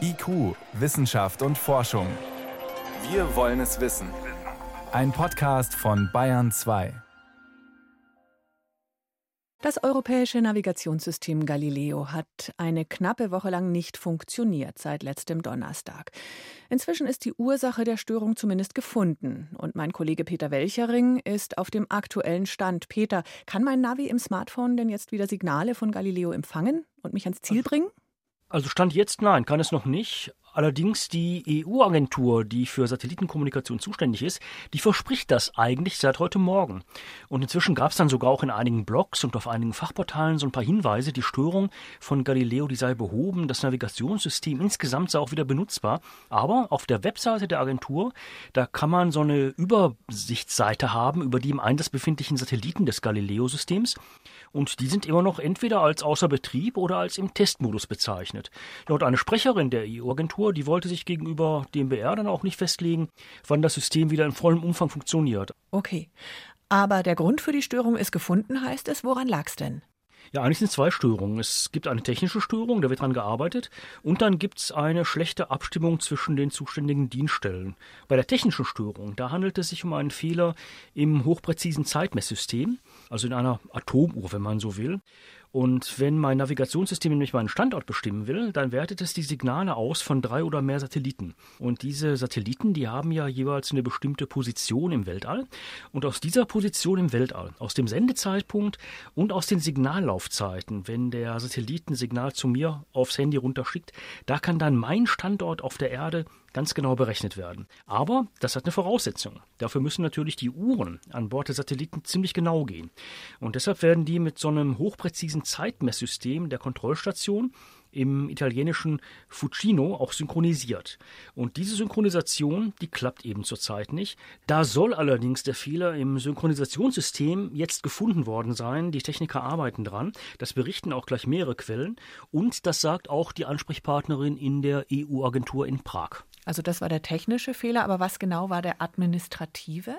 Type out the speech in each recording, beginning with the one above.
IQ, Wissenschaft und Forschung. Wir wollen es wissen. Ein Podcast von Bayern 2. Das europäische Navigationssystem Galileo hat eine knappe Woche lang nicht funktioniert seit letztem Donnerstag. Inzwischen ist die Ursache der Störung zumindest gefunden. Und mein Kollege Peter Welchering ist auf dem aktuellen Stand. Peter, kann mein Navi im Smartphone denn jetzt wieder Signale von Galileo empfangen und mich ans Ziel bringen? Also Stand jetzt nein, kann es noch nicht. Allerdings die EU-Agentur, die für Satellitenkommunikation zuständig ist, die verspricht das eigentlich seit heute Morgen. Und inzwischen gab es dann sogar auch in einigen Blogs und auf einigen Fachportalen so ein paar Hinweise, die Störung von Galileo, die sei behoben, das Navigationssystem insgesamt sei auch wieder benutzbar. Aber auf der Webseite der Agentur, da kann man so eine Übersichtsseite haben über die im Einsatz befindlichen Satelliten des Galileo-Systems. Und die sind immer noch entweder als außer Betrieb oder als im Testmodus bezeichnet. Laut einer Sprecherin der EU-Agentur Agentur, die wollte sich gegenüber dem BR dann auch nicht festlegen, wann das System wieder in vollem Umfang funktioniert. Okay. Aber der Grund für die Störung ist gefunden, heißt es. Woran lag es denn? Ja, eigentlich sind es zwei Störungen. Es gibt eine technische Störung, da wird dran gearbeitet, und dann gibt es eine schlechte Abstimmung zwischen den zuständigen Dienststellen. Bei der technischen Störung, da handelt es sich um einen Fehler im hochpräzisen Zeitmesssystem, also in einer Atomuhr, wenn man so will. Und wenn mein Navigationssystem nämlich meinen Standort bestimmen will, dann wertet es die Signale aus von drei oder mehr Satelliten. Und diese Satelliten, die haben ja jeweils eine bestimmte Position im Weltall. Und aus dieser Position im Weltall, aus dem Sendezeitpunkt und aus den Signallaufzeiten, wenn der Satellit ein Signal zu mir aufs Handy runterschickt, da kann dann mein Standort auf der Erde ganz genau berechnet werden. Aber das hat eine Voraussetzung. Dafür müssen natürlich die Uhren an Bord der Satelliten ziemlich genau gehen. Und deshalb werden die mit so einem hochpräzisen Zeitmesssystem der Kontrollstation im italienischen Fucino auch synchronisiert. Und diese Synchronisation, die klappt eben zurzeit nicht. Da soll allerdings der Fehler im Synchronisationssystem jetzt gefunden worden sein. Die Techniker arbeiten dran. Das berichten auch gleich mehrere Quellen. Und das sagt auch die Ansprechpartnerin in der EU-Agentur in Prag. Also das war der technische Fehler, aber was genau war der administrative?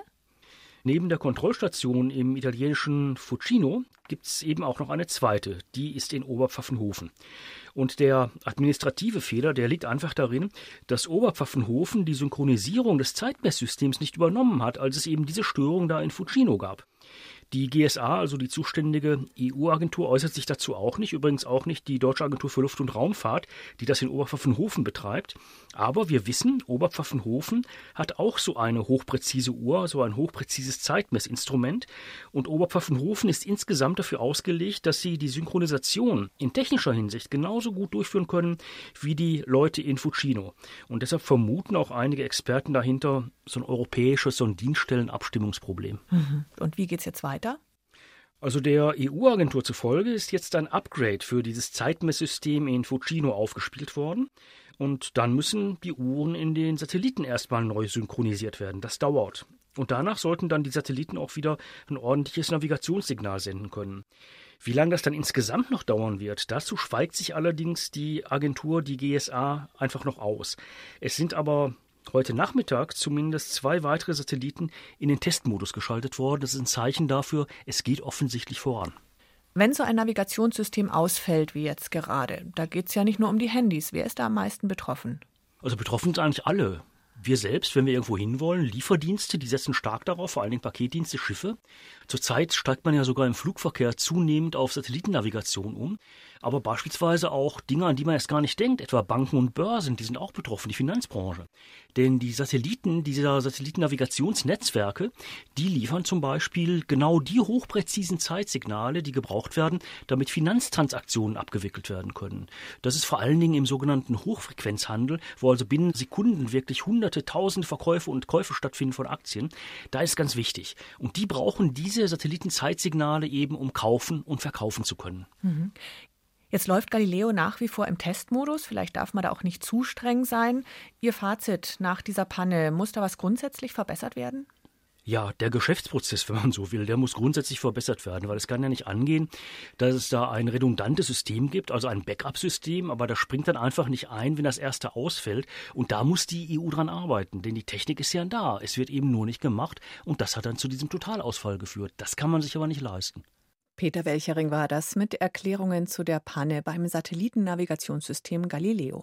Neben der Kontrollstation im italienischen Fucino gibt es eben auch noch eine zweite, die ist in Oberpfaffenhofen. Und der administrative Fehler, der liegt einfach darin, dass Oberpfaffenhofen die Synchronisierung des Zeitmesssystems nicht übernommen hat, als es eben diese Störung da in Fucino gab. Die GSA, also die zuständige EU-Agentur, äußert sich dazu auch nicht. Übrigens auch nicht die Deutsche Agentur für Luft- und Raumfahrt, die das in Oberpfaffenhofen betreibt. Aber wir wissen, Oberpfaffenhofen hat auch so eine hochpräzise Uhr, so ein hochpräzises Zeitmessinstrument. Und Oberpfaffenhofen ist insgesamt dafür ausgelegt, dass sie die Synchronisation in technischer Hinsicht genauso gut durchführen können wie die Leute in Fucino. Und deshalb vermuten auch einige Experten dahinter so ein europäisches, so ein Dienststellenabstimmungsproblem. Mhm. Und wie geht es jetzt weiter? Weiter? Also der EU-Agentur zufolge ist jetzt ein Upgrade für dieses Zeitmesssystem in Fucino aufgespielt worden. Und dann müssen die Uhren in den Satelliten erstmal neu synchronisiert werden. Das dauert. Und danach sollten dann die Satelliten auch wieder ein ordentliches Navigationssignal senden können. Wie lange das dann insgesamt noch dauern wird, dazu schweigt sich allerdings die Agentur, die GSA, einfach noch aus. Es sind aber heute Nachmittag zumindest zwei weitere Satelliten in den Testmodus geschaltet worden. Das ist ein Zeichen dafür, es geht offensichtlich voran. Wenn so ein Navigationssystem ausfällt wie jetzt gerade, da geht es ja nicht nur um die Handys. Wer ist da am meisten betroffen? Also betroffen sind eigentlich alle. Wir selbst, wenn wir irgendwo hinwollen, Lieferdienste, die setzen stark darauf, vor allen Dingen Paketdienste, Schiffe. Zurzeit steigt man ja sogar im Flugverkehr zunehmend auf Satellitennavigation um. Aber beispielsweise auch Dinge, an die man erst gar nicht denkt, etwa Banken und Börsen, die sind auch betroffen, die Finanzbranche. Denn die Satelliten, dieser Satellitennavigationsnetzwerke, die liefern zum Beispiel genau die hochpräzisen Zeitsignale, die gebraucht werden, damit Finanztransaktionen abgewickelt werden können. Das ist vor allen Dingen im sogenannten Hochfrequenzhandel, wo also binnen Sekunden wirklich hunderte, tausende Verkäufe und Käufe stattfinden von Aktien. Da ist ganz wichtig. Und die brauchen diese Satellitenzeitsignale eben, um kaufen und verkaufen zu können. Mhm. Jetzt läuft Galileo nach wie vor im Testmodus. Vielleicht darf man da auch nicht zu streng sein. Ihr Fazit nach dieser Panne, muss da was grundsätzlich verbessert werden? Ja, der Geschäftsprozess, wenn man so will, der muss grundsätzlich verbessert werden, weil es kann ja nicht angehen, dass es da ein redundantes System gibt, also ein Backup-System, aber das springt dann einfach nicht ein, wenn das erste ausfällt. Und da muss die EU dran arbeiten, denn die Technik ist ja da. Es wird eben nur nicht gemacht und das hat dann zu diesem Totalausfall geführt. Das kann man sich aber nicht leisten. Peter Welchering war das mit Erklärungen zu der Panne beim Satellitennavigationssystem Galileo.